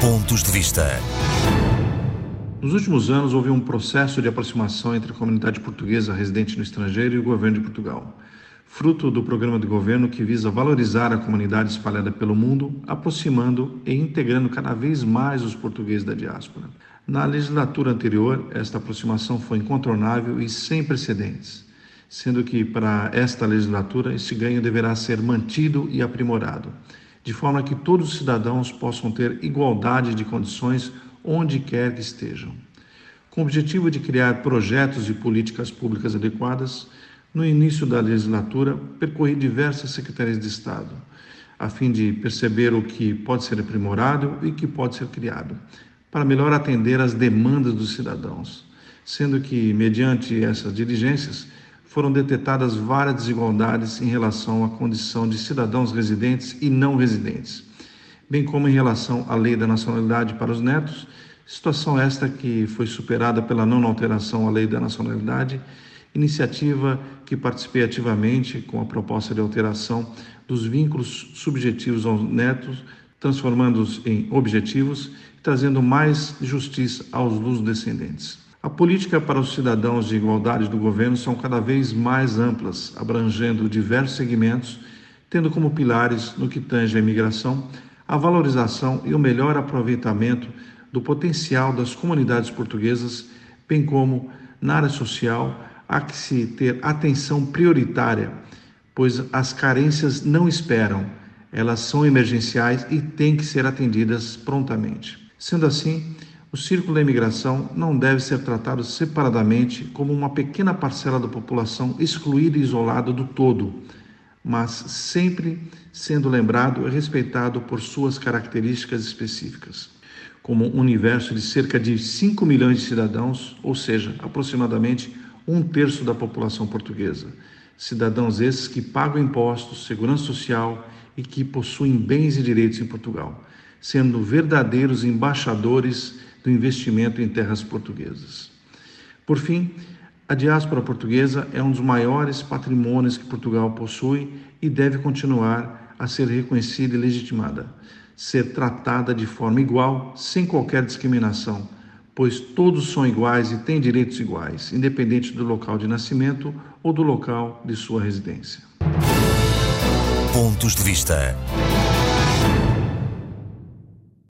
Pontos de Vista. Nos últimos anos, houve um processo de aproximação entre a comunidade portuguesa residente no estrangeiro e o governo de Portugal, fruto do programa de governo que visa valorizar a comunidade espalhada pelo mundo, aproximando e integrando cada vez mais os portugueses da diáspora. Na legislatura anterior, esta aproximação foi incontornável e sem precedentes, sendo que para esta legislatura este ganho deverá ser mantido e aprimorado de forma que todos os cidadãos possam ter igualdade de condições onde quer que estejam. Com o objetivo de criar projetos e políticas públicas adequadas, no início da legislatura, percorri diversas secretarias de Estado, a fim de perceber o que pode ser aprimorado e o que pode ser criado, para melhor atender às demandas dos cidadãos, sendo que, mediante essas diligências, foram detectadas várias desigualdades em relação à condição de cidadãos residentes e não residentes, bem como em relação à lei da nacionalidade para os netos, situação esta que foi superada pela não alteração à lei da nacionalidade, iniciativa que participei ativamente com a proposta de alteração dos vínculos subjetivos aos netos, transformando-os em objetivos trazendo mais justiça aos descendentes. A política para os cidadãos de igualdade do governo são cada vez mais amplas, abrangendo diversos segmentos, tendo como pilares, no que tange à imigração, a valorização e o melhor aproveitamento do potencial das comunidades portuguesas, bem como na área social, há que se ter atenção prioritária, pois as carências não esperam, elas são emergenciais e têm que ser atendidas prontamente. Sendo assim, o círculo da imigração não deve ser tratado separadamente como uma pequena parcela da população excluída e isolada do todo, mas sempre sendo lembrado e respeitado por suas características específicas. Como um universo de cerca de 5 milhões de cidadãos, ou seja, aproximadamente um terço da população portuguesa. Cidadãos esses que pagam impostos, segurança social e que possuem bens e direitos em Portugal, sendo verdadeiros embaixadores do investimento em terras portuguesas. Por fim, a diáspora portuguesa é um dos maiores patrimônios que Portugal possui e deve continuar a ser reconhecida e legitimada, ser tratada de forma igual, sem qualquer discriminação, pois todos são iguais e têm direitos iguais, independente do local de nascimento ou do local de sua residência. Pontos de vista.